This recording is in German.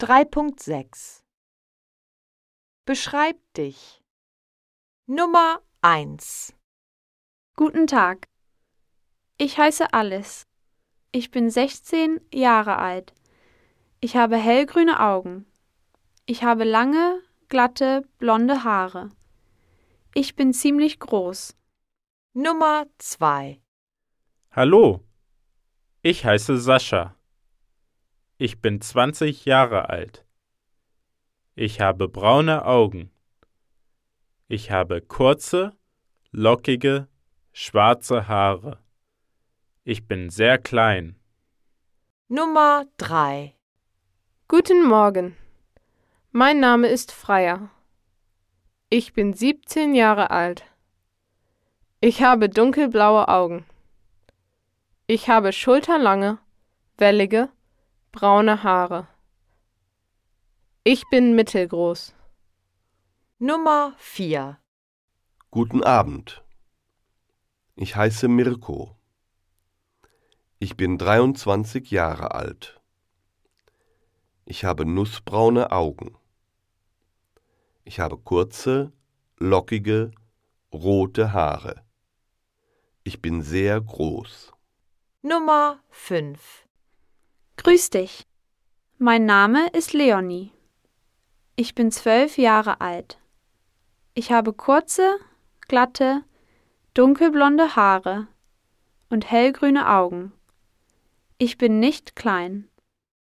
3.6 Beschreib dich. Nummer 1 Guten Tag. Ich heiße Alice. Ich bin 16 Jahre alt. Ich habe hellgrüne Augen. Ich habe lange, glatte, blonde Haare. Ich bin ziemlich groß. Nummer 2 Hallo, ich heiße Sascha. Ich bin 20 Jahre alt. Ich habe braune Augen. Ich habe kurze, lockige, schwarze Haare. Ich bin sehr klein. Nummer 3 Guten Morgen. Mein Name ist Freier. Ich bin 17 Jahre alt. Ich habe dunkelblaue Augen. Ich habe schulterlange, wellige, braune Haare. Ich bin mittelgroß. Nummer 4 Guten Abend. Ich heiße Mirko. Ich bin 23 Jahre alt. Ich habe nussbraune Augen. Ich habe kurze, lockige, rote Haare. Ich bin sehr groß. Nummer 5 Grüß dich. Mein Name ist Leonie. Ich bin zwölf Jahre alt. Ich habe kurze, glatte, dunkelblonde Haare und hellgrüne Augen. Ich bin nicht klein.